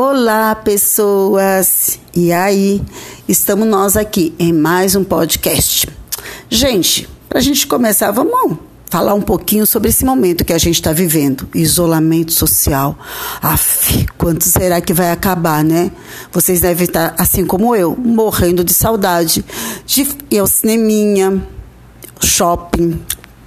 Olá, pessoas! E aí, estamos nós aqui em mais um podcast. Gente, para a gente começar, vamos falar um pouquinho sobre esse momento que a gente está vivendo isolamento social. Aff, quanto será que vai acabar, né? Vocês devem estar, assim como eu, morrendo de saudade de ir ao cineminha, shopping,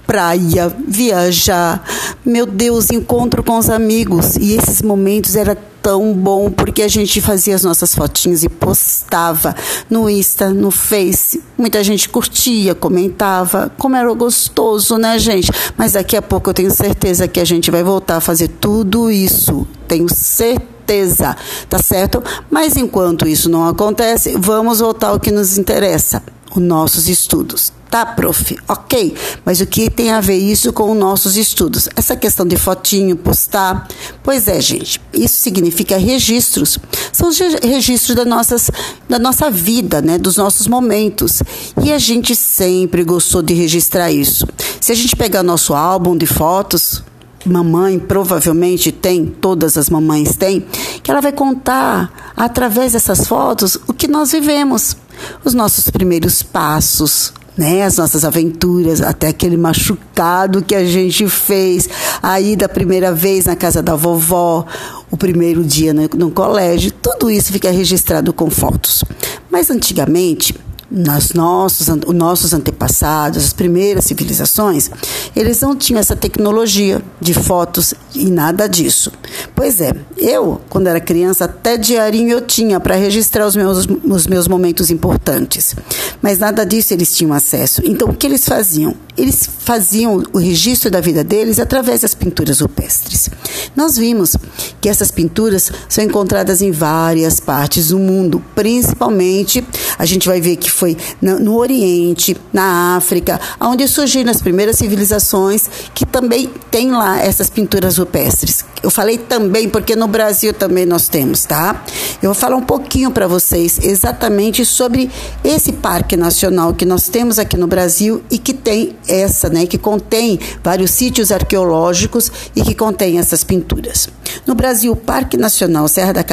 praia, viajar. Meu Deus, encontro com os amigos. E esses momentos era tão bom porque a gente fazia as nossas fotinhas e postava no Insta, no Face. Muita gente curtia, comentava, como era gostoso, né, gente? Mas daqui a pouco eu tenho certeza que a gente vai voltar a fazer tudo isso. Tenho certeza, tá certo? Mas enquanto isso não acontece, vamos voltar ao que nos interessa, os nossos estudos. Tá, prof? Ok. Mas o que tem a ver isso com os nossos estudos? Essa questão de fotinho, postar. Pois é, gente. Isso significa registros. São os registros da, nossas, da nossa vida, né? Dos nossos momentos. E a gente sempre gostou de registrar isso. Se a gente pegar nosso álbum de fotos, mamãe provavelmente tem, todas as mamães têm, que ela vai contar através dessas fotos o que nós vivemos, os nossos primeiros passos, né, as nossas aventuras, até aquele machucado que a gente fez, aí da primeira vez na casa da vovó, o primeiro dia no, no colégio, tudo isso fica registrado com fotos. Mas antigamente, nas nossos, os nossos antepassados, as primeiras civilizações, eles não tinham essa tecnologia de fotos e nada disso. Pois é, eu, quando era criança, até diarinho eu tinha para registrar os meus, os meus momentos importantes. Mas nada disso eles tinham acesso. Então, o que eles faziam? Eles faziam o registro da vida deles através das pinturas rupestres. Nós vimos que essas pinturas são encontradas em várias partes do mundo, principalmente a gente vai ver que foi no Oriente, na África, onde surgiram as primeiras civilizações que também tem lá essas pinturas rupestres. Eu falei também porque no Brasil também nós temos, tá? Eu vou falar um pouquinho para vocês exatamente sobre esse parque nacional que nós temos aqui no Brasil e que tem essa, né, que contém vários sítios arqueológicos e que contém essas pinturas. No Brasil, o Parque Nacional Serra da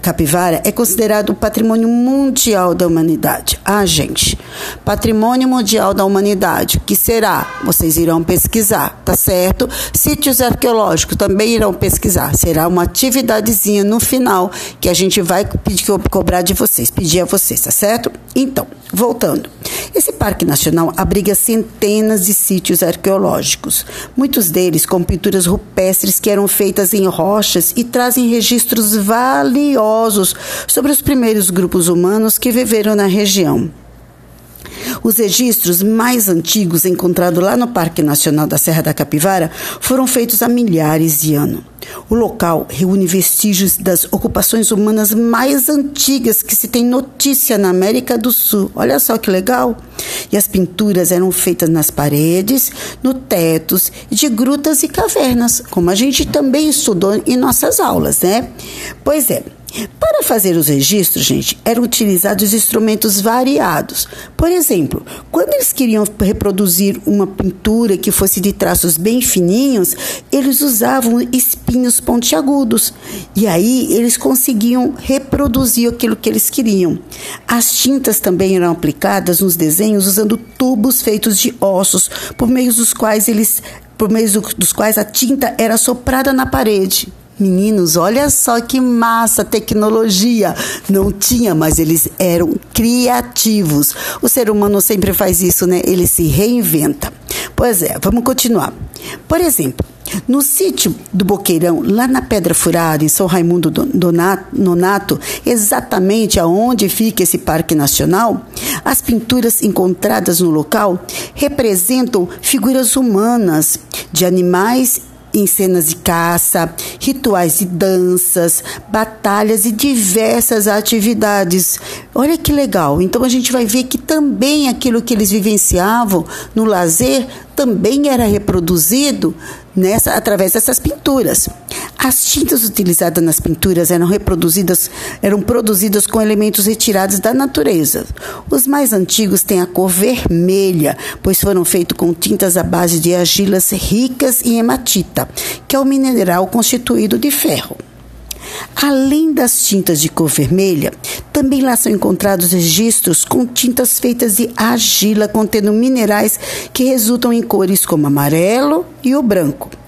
Capivara é considerado um patrimônio mundial da humanidade. Ah, gente, patrimônio mundial da humanidade, o que será? Vocês irão pesquisar, tá certo? Sítios arqueológicos também irão pesquisar. Será uma atividadezinha no final que a gente vai pedir, cobrar de vocês, pedir a vocês, tá certo? Então, voltando. Esse Parque Nacional abriga centenas de sítios arqueológicos, muitos deles com pinturas rupestres que eram feitas em rochas e trazem registros valiosos sobre os primeiros grupos humanos que viveram na região. Os registros mais antigos encontrados lá no Parque Nacional da Serra da Capivara foram feitos há milhares de anos. O local reúne vestígios das ocupações humanas mais antigas que se tem notícia na América do Sul. Olha só que legal! E as pinturas eram feitas nas paredes, no tetos, de grutas e cavernas, como a gente também estudou em nossas aulas, né? Pois é. Para fazer os registros, gente, eram utilizados instrumentos variados. Por exemplo, quando eles queriam reproduzir uma pintura que fosse de traços bem fininhos, eles usavam espinhos pontiagudos. E aí eles conseguiam reproduzir aquilo que eles queriam. As tintas também eram aplicadas nos desenhos usando tubos feitos de ossos, por meio dos quais eles por meio dos quais a tinta era soprada na parede. Meninos, olha só que massa tecnologia. Não tinha, mas eles eram criativos. O ser humano sempre faz isso, né? Ele se reinventa. Pois é, vamos continuar. Por exemplo, no sítio do Boqueirão, lá na Pedra Furada, em São Raimundo Nonato, exatamente aonde fica esse Parque Nacional, as pinturas encontradas no local representam figuras humanas de animais em cenas de caça, rituais de danças, batalhas e diversas atividades. Olha que legal! Então a gente vai ver que também aquilo que eles vivenciavam no lazer também era reproduzido nessa através dessas pinturas. As tintas utilizadas nas pinturas eram reproduzidas, eram produzidas com elementos retirados da natureza. Os mais antigos têm a cor vermelha, pois foram feitos com tintas à base de argilas ricas em hematita, que é o mineral constituído de ferro. Além das tintas de cor vermelha, também lá são encontrados registros com tintas feitas de argila contendo minerais que resultam em cores como amarelo e o branco.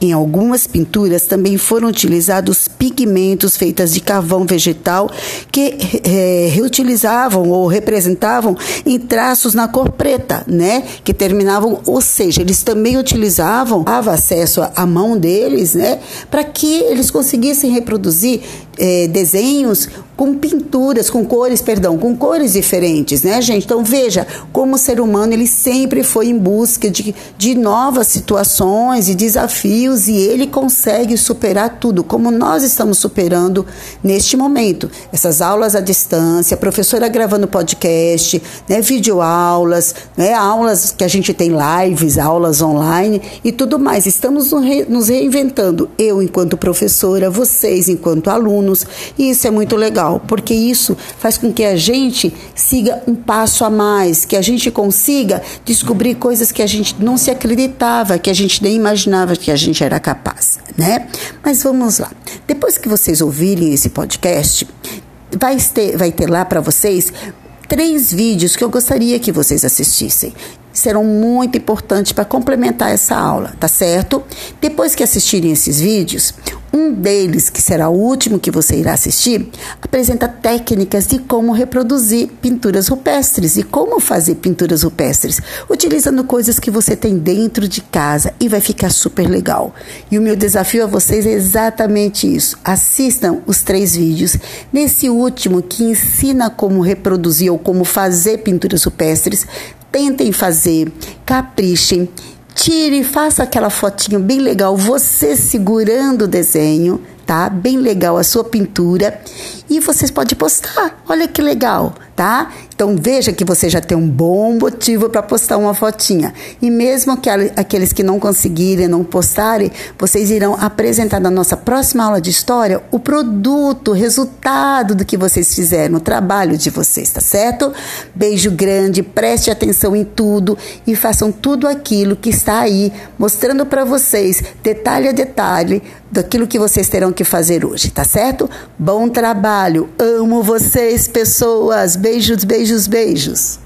Em algumas pinturas também foram utilizados pigmentos feitos de carvão vegetal que é, reutilizavam ou representavam em traços na cor preta, né? Que terminavam, ou seja, eles também utilizavam, dava acesso à mão deles, né? Para que eles conseguissem reproduzir é, desenhos com pinturas, com cores, perdão, com cores diferentes, né, gente? Então veja como o ser humano ele sempre foi em busca de, de novas situações e desafios e ele consegue superar tudo, como nós estamos superando neste momento. Essas aulas à distância, professora gravando podcast, né, videoaulas, né, aulas que a gente tem lives, aulas online e tudo mais. Estamos nos reinventando. Eu enquanto professora, vocês enquanto alunos, e isso é muito legal, porque isso faz com que a gente siga um passo a mais, que a gente consiga descobrir coisas que a gente não se acreditava, que a gente nem imaginava que a gente era capaz, né? Mas vamos lá. Depois que vocês ouvirem esse podcast, vai ter, vai ter lá para vocês três vídeos que eu gostaria que vocês assistissem serão muito importantes para complementar essa aula, tá certo? Depois que assistirem esses vídeos, um deles, que será o último que você irá assistir, apresenta técnicas de como reproduzir pinturas rupestres e como fazer pinturas rupestres, utilizando coisas que você tem dentro de casa e vai ficar super legal. E o meu desafio a vocês é exatamente isso. Assistam os três vídeos. Nesse último, que ensina como reproduzir ou como fazer pinturas rupestres, tentem fazer, caprichem tire, faça aquela fotinho bem legal, você segurando o desenho, tá? Bem legal a sua pintura e vocês podem postar. Olha que legal, tá? Então veja que você já tem um bom motivo para postar uma fotinha. E mesmo que aqueles que não conseguirem, não postarem, vocês irão apresentar na nossa próxima aula de história o produto, o resultado do que vocês fizeram, o trabalho de vocês, tá certo? Beijo grande, preste atenção em tudo e façam tudo aquilo que está aí mostrando para vocês, detalhe a detalhe, daquilo que vocês terão que fazer hoje, tá certo? Bom trabalho, amo vocês, pessoas. Beijos, beijos, beijos.